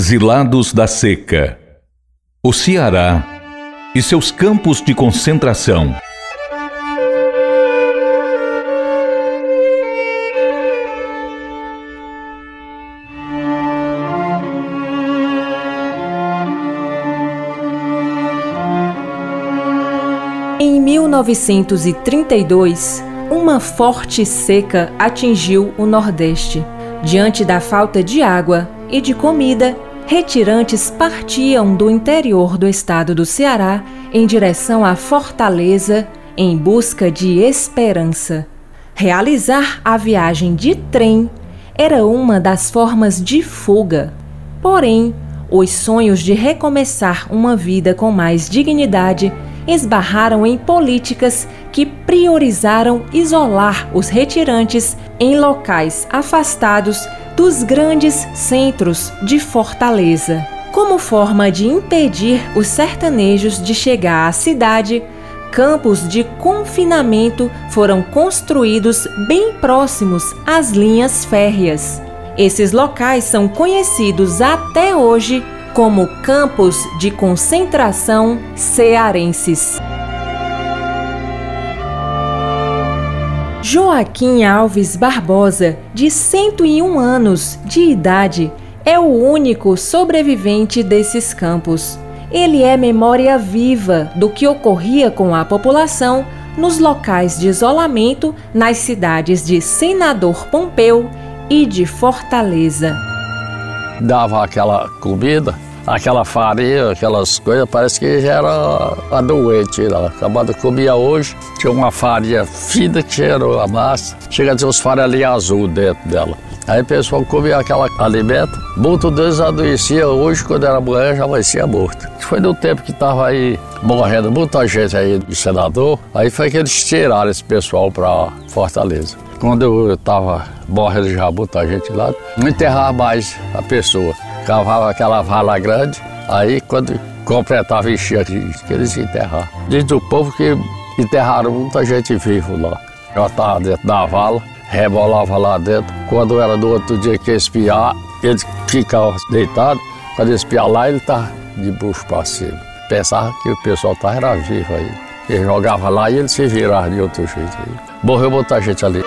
Exilados da seca. O Ceará e seus campos de concentração. Em 1932, uma forte seca atingiu o Nordeste. Diante da falta de água e de comida, retirantes partiam do interior do estado do Ceará em direção à Fortaleza em busca de esperança. Realizar a viagem de trem era uma das formas de fuga. Porém, os sonhos de recomeçar uma vida com mais dignidade esbarraram em políticas que priorizaram isolar os retirantes em locais afastados dos grandes centros de Fortaleza. Como forma de impedir os sertanejos de chegar à cidade, campos de confinamento foram construídos bem próximos às linhas férreas. Esses locais são conhecidos até hoje como campos de concentração cearenses. Joaquim Alves Barbosa, de 101 anos de idade, é o único sobrevivente desses campos. Ele é memória viva do que ocorria com a população nos locais de isolamento nas cidades de Senador Pompeu e de Fortaleza. Dava aquela comida aquela farinha, aquelas coisas, parece que já era a doente lá. Acabada comia hoje, tinha uma farinha fina que era a massa, chega a ter uns farelinhos azul dentro dela. Aí o pessoal comia aquela alimento, muito deles adoecia hoje, quando era manhã, já adoecia morto. Foi no tempo que estava aí morrendo muita gente aí de senador, aí foi que eles tiraram esse pessoal para Fortaleza. Quando eu estava morrendo já muita gente lá, não enterrava mais a pessoa cavava aquela vala grande, aí quando completava enchia que eles enterrar. Diz o povo que enterraram muita gente viva lá. Já estava dentro da vala, rebolava lá dentro. Quando era do outro dia que espiar, ele ficava deitado. Quando espiar lá, ele estava de bucho para cima. Pensava que o pessoal estava vivo aí. Ele jogava lá e ele se virava de outro jeito. Morreu muita gente ali.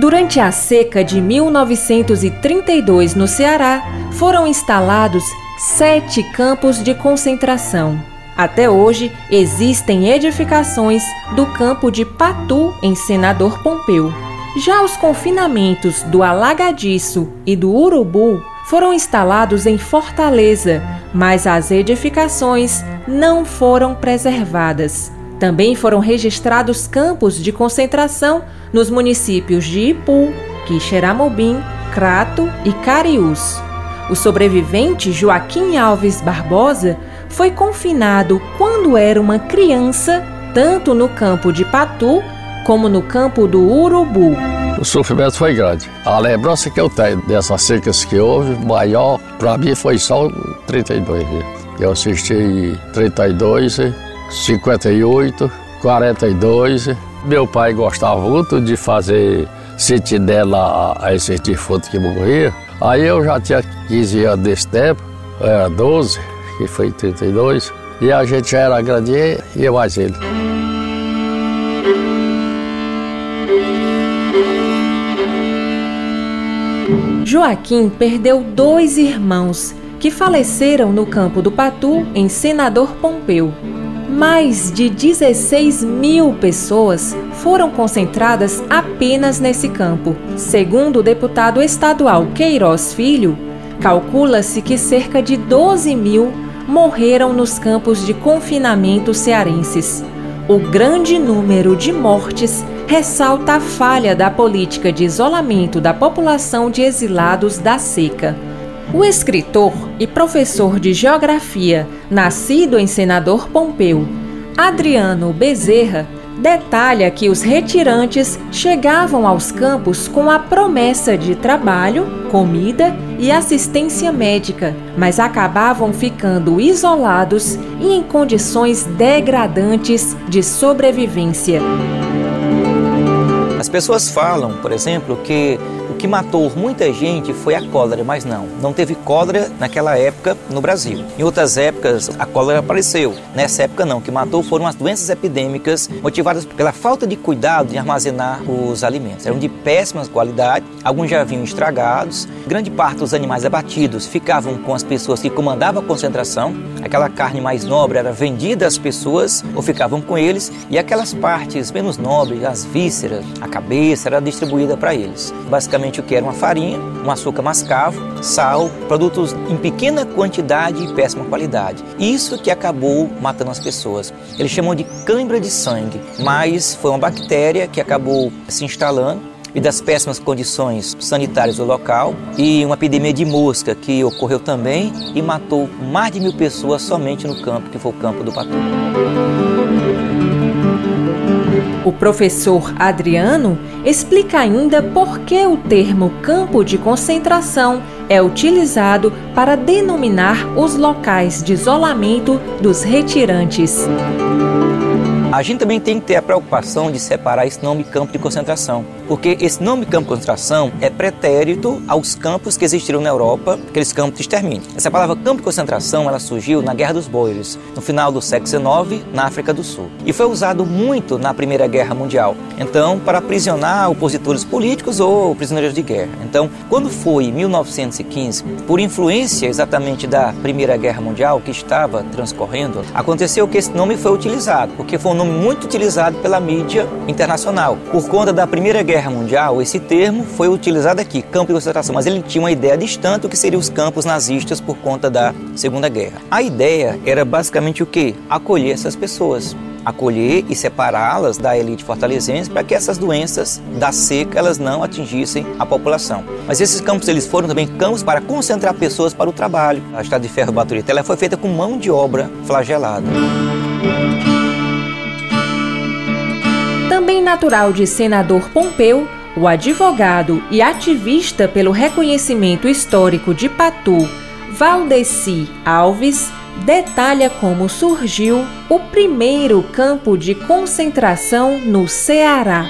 Durante a seca de 1932 no Ceará, foram instalados sete campos de concentração. Até hoje, existem edificações do campo de Patu, em Senador Pompeu. Já os confinamentos do Alagadiço e do Urubu foram instalados em Fortaleza, mas as edificações não foram preservadas. Também foram registrados campos de concentração nos municípios de Ipu, Quixeramobim, Crato e Cariús. O sobrevivente Joaquim Alves Barbosa foi confinado quando era uma criança, tanto no campo de Patu como no campo do Urubu. O sofrimento foi grande. A lembrança que eu tenho dessas secas que houve, maior, para mim foi só 32. Eu assisti 32 58, 42. Meu pai gostava muito de fazer sentinela a esse defunto que morria. Aí eu já tinha 15 anos desse tempo, era 12, que foi 32, e a gente já era grande e eu mais ele. Joaquim perdeu dois irmãos que faleceram no campo do Patu, em Senador Pompeu mais de 16 mil pessoas foram concentradas apenas nesse campo. Segundo o deputado estadual Queiroz Filho, calcula-se que cerca de 12 mil morreram nos campos de confinamento cearenses. O grande número de mortes ressalta a falha da política de isolamento da população de exilados da seca. O escritor e professor de geografia, nascido em Senador Pompeu, Adriano Bezerra, detalha que os retirantes chegavam aos campos com a promessa de trabalho, comida e assistência médica, mas acabavam ficando isolados e em condições degradantes de sobrevivência. As pessoas falam, por exemplo, que o que matou muita gente foi a cólera, mas não, não teve cólera naquela época no Brasil. Em outras épocas, a cólera apareceu. Nessa época, não. O que matou foram as doenças epidêmicas motivadas pela falta de cuidado de armazenar os alimentos. Eram de péssima qualidade, alguns já vinham estragados. Grande parte dos animais abatidos ficavam com as pessoas que comandavam a concentração. Aquela carne mais nobre era vendida às pessoas ou ficavam com eles, e aquelas partes menos nobres, as vísceras, a cabeça, era distribuída para eles. Basicamente, o que era uma farinha, um açúcar mascavo, sal, produtos em pequena quantidade e péssima qualidade. Isso que acabou matando as pessoas. Eles chamam de cãibra de sangue, mas foi uma bactéria que acabou se instalando e das péssimas condições sanitárias do local e uma epidemia de mosca que ocorreu também e matou mais de mil pessoas somente no campo, que foi o campo do Patu. O professor Adriano explica ainda por que o termo campo de concentração é utilizado para denominar os locais de isolamento dos retirantes. A gente também tem que ter a preocupação de separar esse nome campo de concentração, porque esse nome campo de concentração é pretérito aos campos que existiram na Europa, aqueles campos de extermínio. Essa palavra campo de concentração ela surgiu na Guerra dos Boeres, no final do século XIX, na África do Sul, e foi usado muito na Primeira Guerra Mundial. Então, para aprisionar opositores políticos ou prisioneiros de guerra. Então, quando foi em 1915, por influência exatamente da Primeira Guerra Mundial que estava transcorrendo, aconteceu que esse nome foi utilizado, porque foi um nome muito utilizado pela mídia internacional. Por conta da Primeira Guerra Mundial, esse termo foi utilizado aqui, campo de concentração, mas ele tinha uma ideia distante do que seriam os campos nazistas por conta da Segunda Guerra. A ideia era basicamente o que? Acolher essas pessoas acolher e separá-las da elite fortalezense para que essas doenças da seca elas não atingissem a população. Mas esses campos eles foram também campos para concentrar pessoas para o trabalho. A estrada de ferro Baturita ela foi feita com mão de obra flagelada. Natural de senador Pompeu, o advogado e ativista pelo reconhecimento histórico de Patu, Valdeci Alves, detalha como surgiu o primeiro campo de concentração no Ceará.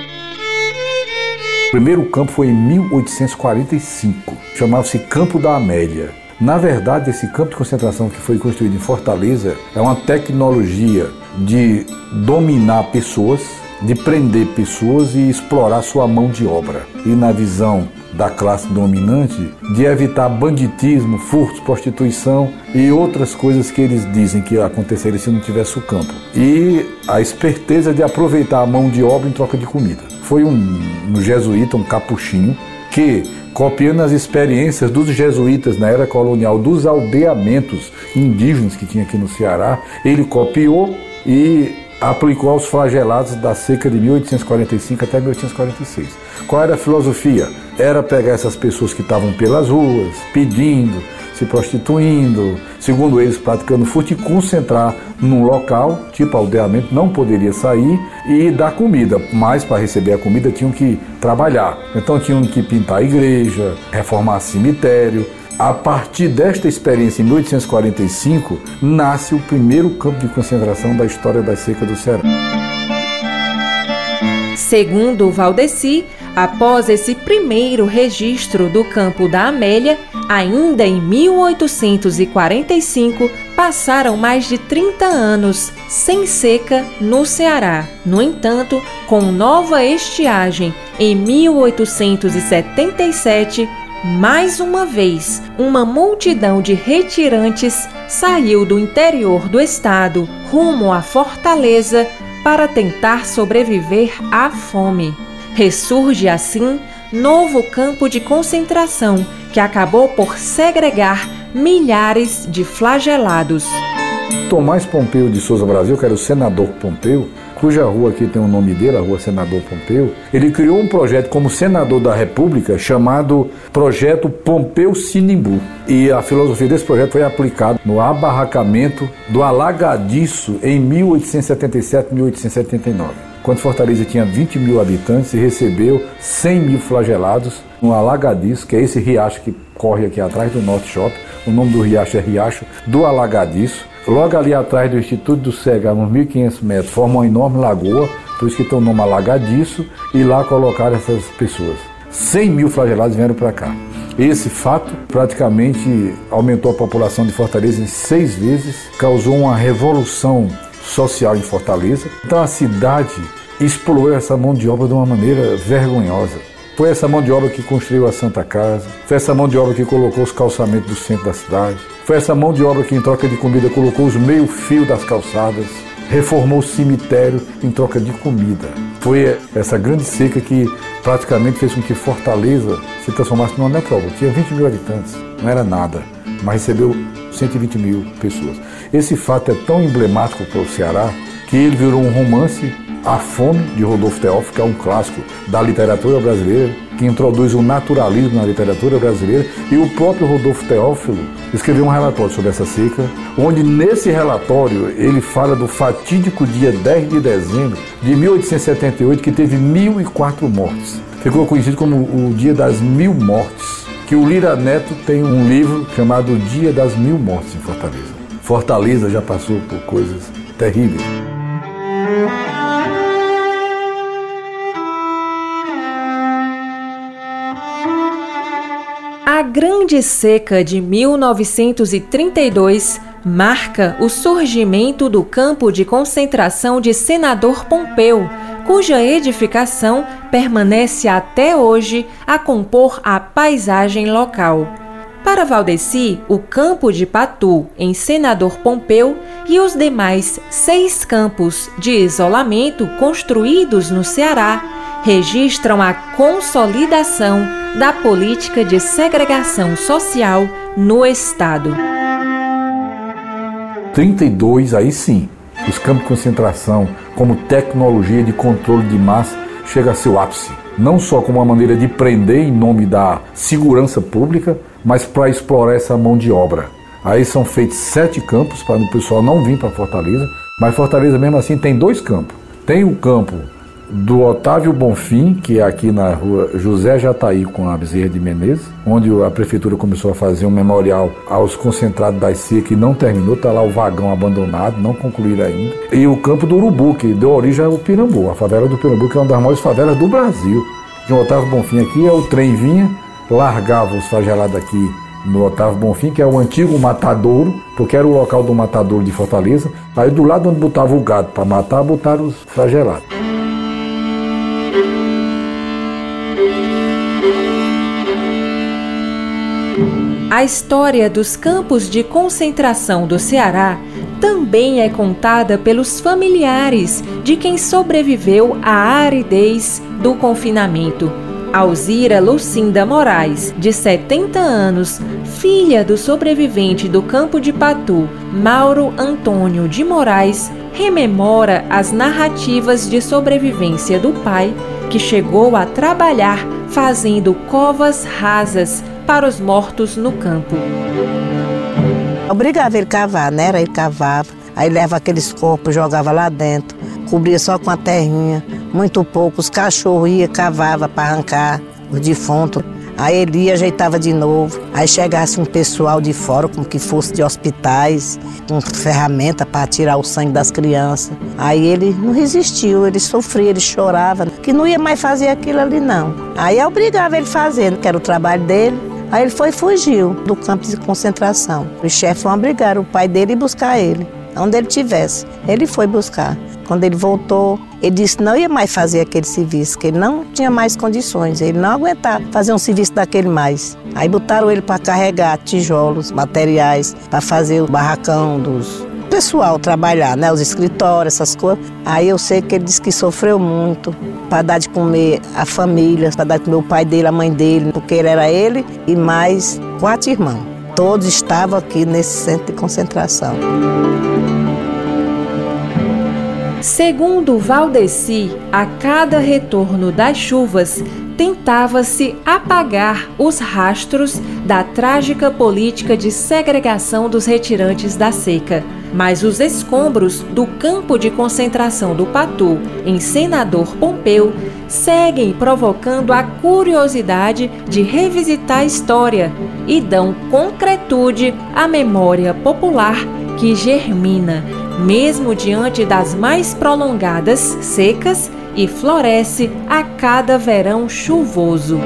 O primeiro campo foi em 1845, chamava-se Campo da Amélia. Na verdade, esse campo de concentração que foi construído em Fortaleza é uma tecnologia de dominar pessoas, de prender pessoas e explorar sua mão de obra. E na visão da classe dominante, de evitar banditismo, furtos, prostituição e outras coisas que eles dizem que aconteceriam se não tivesse o campo. E a esperteza de aproveitar a mão de obra em troca de comida. Foi um, um jesuíta, um capuchinho, que copiando as experiências dos jesuítas na era colonial, dos aldeamentos indígenas que tinha aqui no Ceará, ele copiou e aplicou aos flagelados da seca de 1845 até 1846. Qual era a filosofia? Era pegar essas pessoas que estavam pelas ruas, pedindo, se prostituindo, segundo eles praticando furto e concentrar num local, tipo aldeamento, não poderia sair e dar comida, mas para receber a comida tinham que trabalhar. Então tinham que pintar a igreja, reformar cemitério, a partir desta experiência, em 1845, nasce o primeiro campo de concentração da história da seca do Ceará. Segundo Valdeci, após esse primeiro registro do campo da Amélia, ainda em 1845, passaram mais de 30 anos sem seca no Ceará. No entanto, com nova estiagem em 1877, mais uma vez, uma multidão de retirantes saiu do interior do estado rumo à Fortaleza para tentar sobreviver à fome. Ressurge assim novo campo de concentração que acabou por segregar milhares de flagelados. Tomás Pompeu de Souza Brasil, que era o senador Pompeu, cuja rua aqui tem o nome dele, a Rua Senador Pompeu, ele criou um projeto como senador da República chamado Projeto Pompeu Sinimbu. E a filosofia desse projeto foi aplicada no abarracamento do alagadiço em 1877-1879. Quando Fortaleza tinha 20 mil habitantes e recebeu 100 mil flagelados no alagadiço, que é esse riacho que corre aqui atrás do Norte Shop. O nome do riacho é Riacho do Alagadiço Logo ali atrás do Instituto do Cega, uns 1.500 metros, forma uma enorme lagoa, por isso que tem o nome alagadiço, e lá colocaram essas pessoas. 100 mil flagelados vieram para cá. Esse fato praticamente aumentou a população de Fortaleza em seis vezes, causou uma revolução social em Fortaleza. Então a cidade explorou essa mão de obra de uma maneira vergonhosa. Foi essa mão de obra que construiu a Santa Casa, foi essa mão de obra que colocou os calçamentos do centro da cidade, foi essa mão de obra que, em troca de comida, colocou os meio-fio das calçadas, reformou o cemitério em troca de comida. Foi essa grande seca que praticamente fez com que Fortaleza se transformasse numa metrópole. Tinha 20 mil habitantes, não era nada, mas recebeu 120 mil pessoas. Esse fato é tão emblemático para o Ceará que ele virou um romance a Fome, de Rodolfo Teófilo, que é um clássico da literatura brasileira, que introduz o naturalismo na literatura brasileira, e o próprio Rodolfo Teófilo escreveu um relatório sobre essa seca, onde nesse relatório ele fala do fatídico dia 10 de dezembro de 1878, que teve 1.004 mortes. Ficou conhecido como o Dia das Mil Mortes, que o Lira Neto tem um livro chamado Dia das Mil Mortes em Fortaleza. Fortaleza já passou por coisas terríveis. A Grande Seca de 1932 marca o surgimento do campo de concentração de Senador Pompeu, cuja edificação permanece até hoje a compor a paisagem local. Para Valdeci, o campo de Patu, em Senador Pompeu, e os demais seis campos de isolamento construídos no Ceará registram a consolidação da política de segregação social no Estado. 32, aí sim, os campos de concentração como tecnologia de controle de massa chega a seu ápice. Não só como uma maneira de prender em nome da segurança pública, mas para explorar essa mão de obra. Aí são feitos sete campos para o pessoal não vir para Fortaleza, mas Fortaleza mesmo assim tem dois campos. Tem o campo do Otávio Bonfim, que é aqui na rua José Jataí com a Bezerra de Menezes, onde a prefeitura começou a fazer um memorial aos concentrados da CIA que não terminou, está lá o vagão abandonado, não concluído ainda. E o campo do Urubu, que deu origem ao Pirambu, a favela do Pirambu, que é uma das maiores favelas do Brasil. De Otávio Bonfim aqui, é o trem vinha, largava os flagelados aqui no Otávio Bonfim, que é o antigo matadouro, porque era o local do matadouro de Fortaleza. Aí do lado onde botava o gado para matar, botaram os flagelados. A história dos campos de concentração do Ceará também é contada pelos familiares de quem sobreviveu à aridez do confinamento. Alzira Lucinda Moraes, de 70 anos, filha do sobrevivente do campo de Patu, Mauro Antônio de Moraes, rememora as narrativas de sobrevivência do pai, que chegou a trabalhar fazendo covas rasas para os mortos no campo. Obrigava ele cavar, né? Era ele cavava, aí leva aqueles corpos, jogava lá dentro, cobria só com a terrinha, muito pouco. Os cachorros iam, cavava para arrancar os defuntos. Aí ele ia, ajeitava de novo. Aí chegasse um pessoal de fora, como que fosse de hospitais, com ferramenta para tirar o sangue das crianças. Aí ele não resistiu, ele sofria, ele chorava, que não ia mais fazer aquilo ali não. Aí eu obrigava ele fazendo, que era o trabalho dele. Aí ele foi e fugiu do campo de concentração. Os chefes foram obrigar o pai dele a buscar ele, onde ele tivesse. Ele foi buscar. Quando ele voltou, ele disse que não ia mais fazer aquele serviço, que ele não tinha mais condições, ele não aguentava fazer um serviço daquele mais. Aí botaram ele para carregar tijolos, materiais, para fazer o barracão dos, pessoal trabalhar, né? Os escritórios, essas coisas. Aí eu sei que ele disse que sofreu muito para dar de comer a família, para dar de comer o pai dele, a mãe dele, porque ele era ele e mais quatro irmãos. Todos estavam aqui nesse centro de concentração. Segundo Valdeci, a cada retorno das chuvas, tentava-se apagar os rastros da trágica política de segregação dos retirantes da seca. Mas os escombros do campo de concentração do Patu, em Senador Pompeu, seguem provocando a curiosidade de revisitar a história e dão concretude à memória popular que germina, mesmo diante das mais prolongadas secas, e floresce a cada verão chuvoso.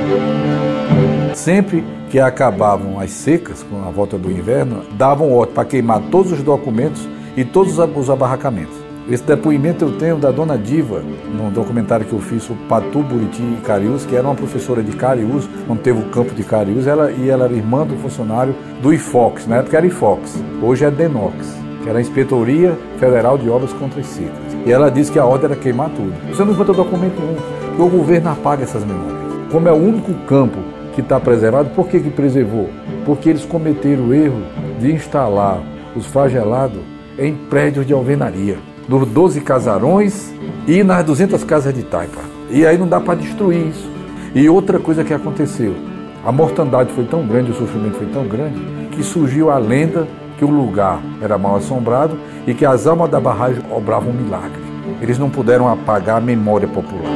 Sempre que acabavam as secas, com a volta do inverno, davam ordem para queimar todos os documentos e todos os abarracamentos. Esse depoimento eu tenho da dona Diva, num documentário que eu fiz sobre Patu, Buriti e Cariús, que era uma professora de Cariús, quando teve o campo de Cariús, ela, e ela era irmã do funcionário do IFOX, na época era IFOX, hoje é DENOX, que era a Inspetoria Federal de Obras contra as Secas. E ela disse que a ordem era queimar tudo. Você não encontra documento nenhum, porque o governo apaga essas memórias. Como é o único campo que está preservado, por que, que preservou? Porque eles cometeram o erro de instalar os flagelados em prédios de alvenaria nos 12 casarões e nas 200 casas de taipa. E aí não dá para destruir isso. E outra coisa que aconteceu, a mortandade foi tão grande, o sofrimento foi tão grande, que surgiu a lenda que o lugar era mal assombrado e que as almas da barragem obravam um milagre. Eles não puderam apagar a memória popular.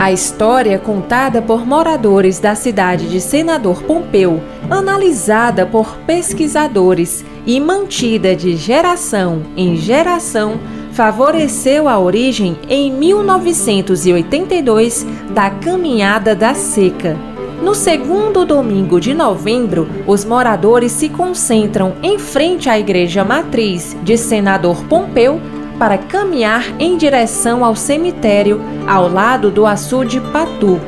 A história contada por moradores da cidade de Senador Pompeu, analisada por pesquisadores e mantida de geração em geração, favoreceu a origem em 1982 da Caminhada da Seca. No segundo domingo de novembro, os moradores se concentram em frente à igreja matriz de Senador Pompeu para caminhar em direção ao cemitério ao lado do açude Patu.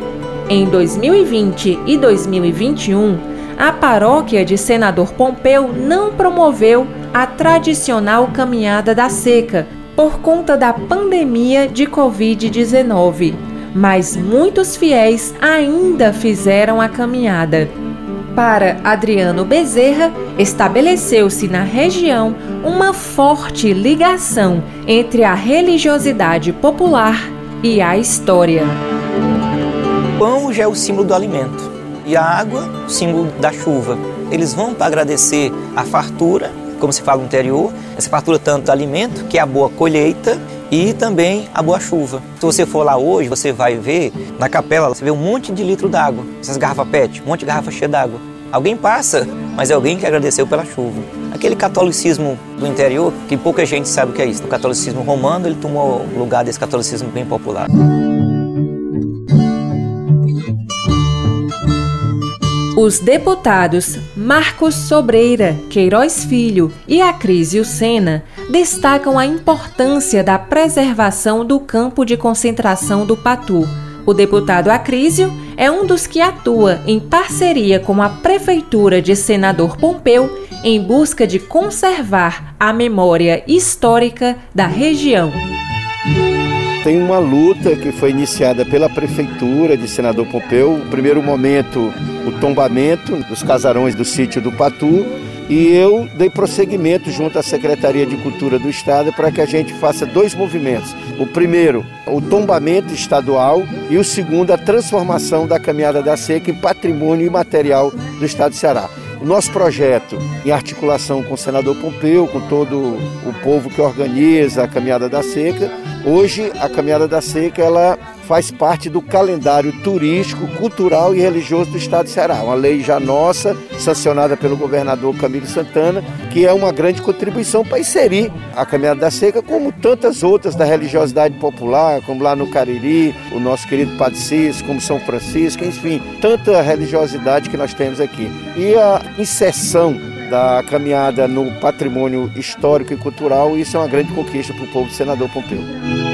Em 2020 e 2021, a paróquia de Senador Pompeu não promoveu a tradicional caminhada da seca por conta da pandemia de Covid-19, mas muitos fiéis ainda fizeram a caminhada. Para Adriano Bezerra, estabeleceu-se na região uma forte ligação entre a religiosidade popular e a história. O pão já é o símbolo do alimento e a água, o símbolo da chuva. Eles vão para agradecer a fartura, como se fala no interior, essa fartura tanto do alimento, que é a boa colheita, e também a boa chuva. Se você for lá hoje, você vai ver na capela, você vê um monte de litro d'água, essas garrafas PET, um monte de garrafa cheia d'água. Alguém passa, mas é alguém que agradeceu pela chuva. Aquele catolicismo do interior, que pouca gente sabe o que é isso. O catolicismo romano, ele tomou lugar desse catolicismo bem popular. Os deputados Marcos Sobreira, Queiroz Filho e Acrísio Sena destacam a importância da preservação do campo de concentração do Patu. O deputado Acrísio é um dos que atua em parceria com a Prefeitura de Senador Pompeu em busca de conservar a memória histórica da região. Tem uma luta que foi iniciada pela Prefeitura de Senador Pompeu. No primeiro momento, o tombamento dos casarões do sítio do Patu, e eu dei prosseguimento junto à Secretaria de Cultura do Estado para que a gente faça dois movimentos. O primeiro, o tombamento estadual e o segundo, a transformação da Caminhada da Seca em patrimônio imaterial do Estado de Ceará. O nosso projeto, em articulação com o senador Pompeu, com todo o povo que organiza a Caminhada da Seca, hoje a Caminhada da Seca ela faz parte do calendário turístico, cultural e religioso do Estado de Ceará. Uma lei já nossa, sancionada pelo governador Camilo Santana, que é uma grande contribuição para inserir a Caminhada da Seca, como tantas outras da religiosidade popular, como lá no Cariri, o nosso querido Padre Cis, como São Francisco, enfim, tanta religiosidade que nós temos aqui. E a inserção da caminhada no patrimônio histórico e cultural, isso é uma grande conquista para o povo do senador Pompeu.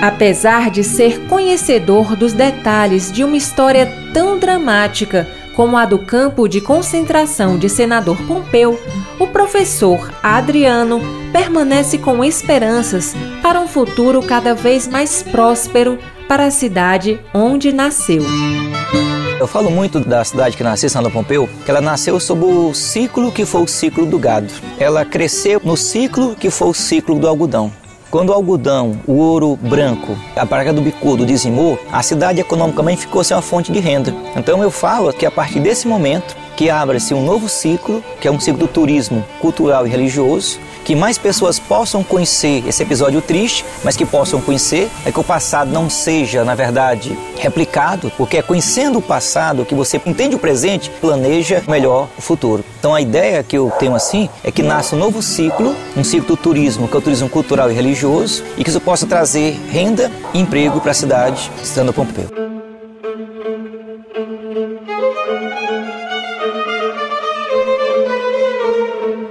Apesar de ser conhecedor dos detalhes de uma história tão dramática como a do campo de concentração de Senador Pompeu, o professor Adriano permanece com esperanças para um futuro cada vez mais próspero para a cidade onde nasceu. Eu falo muito da cidade que nasceu, Senador Pompeu, que ela nasceu sob o ciclo que foi o ciclo do gado. Ela cresceu no ciclo que foi o ciclo do algodão. Quando o algodão, o ouro branco, a praga do bicudo dizimou, a cidade economicamente ficou sem uma fonte de renda. Então eu falo que a partir desse momento que abre-se um novo ciclo, que é um ciclo do turismo cultural e religioso, que mais pessoas possam conhecer esse episódio triste, mas que possam conhecer, é que o passado não seja, na verdade, replicado, porque é conhecendo o passado que você entende o presente, planeja melhor o futuro. Então a ideia que eu tenho assim é que nasça um novo ciclo, um ciclo do turismo, que é o turismo cultural e religioso, e que isso possa trazer renda e emprego para a cidade, estando Pompeu.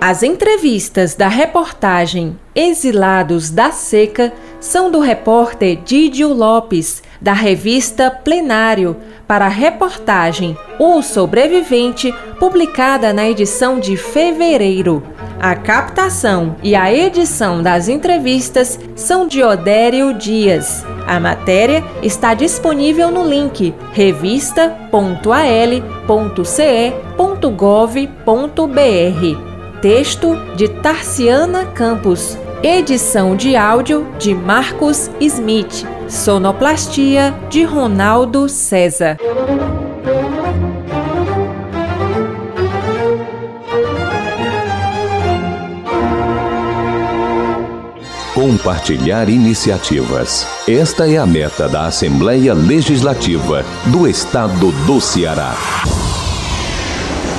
As entrevistas da reportagem Exilados da Seca são do repórter Didio Lopes, da revista Plenário, para a reportagem O Sobrevivente, publicada na edição de fevereiro. A captação e a edição das entrevistas são de Odério Dias. A matéria está disponível no link revista.al.ce.gov.br. Texto de Tarciana Campos. Edição de áudio de Marcos Smith. Sonoplastia de Ronaldo César. Compartilhar iniciativas. Esta é a meta da Assembleia Legislativa do Estado do Ceará.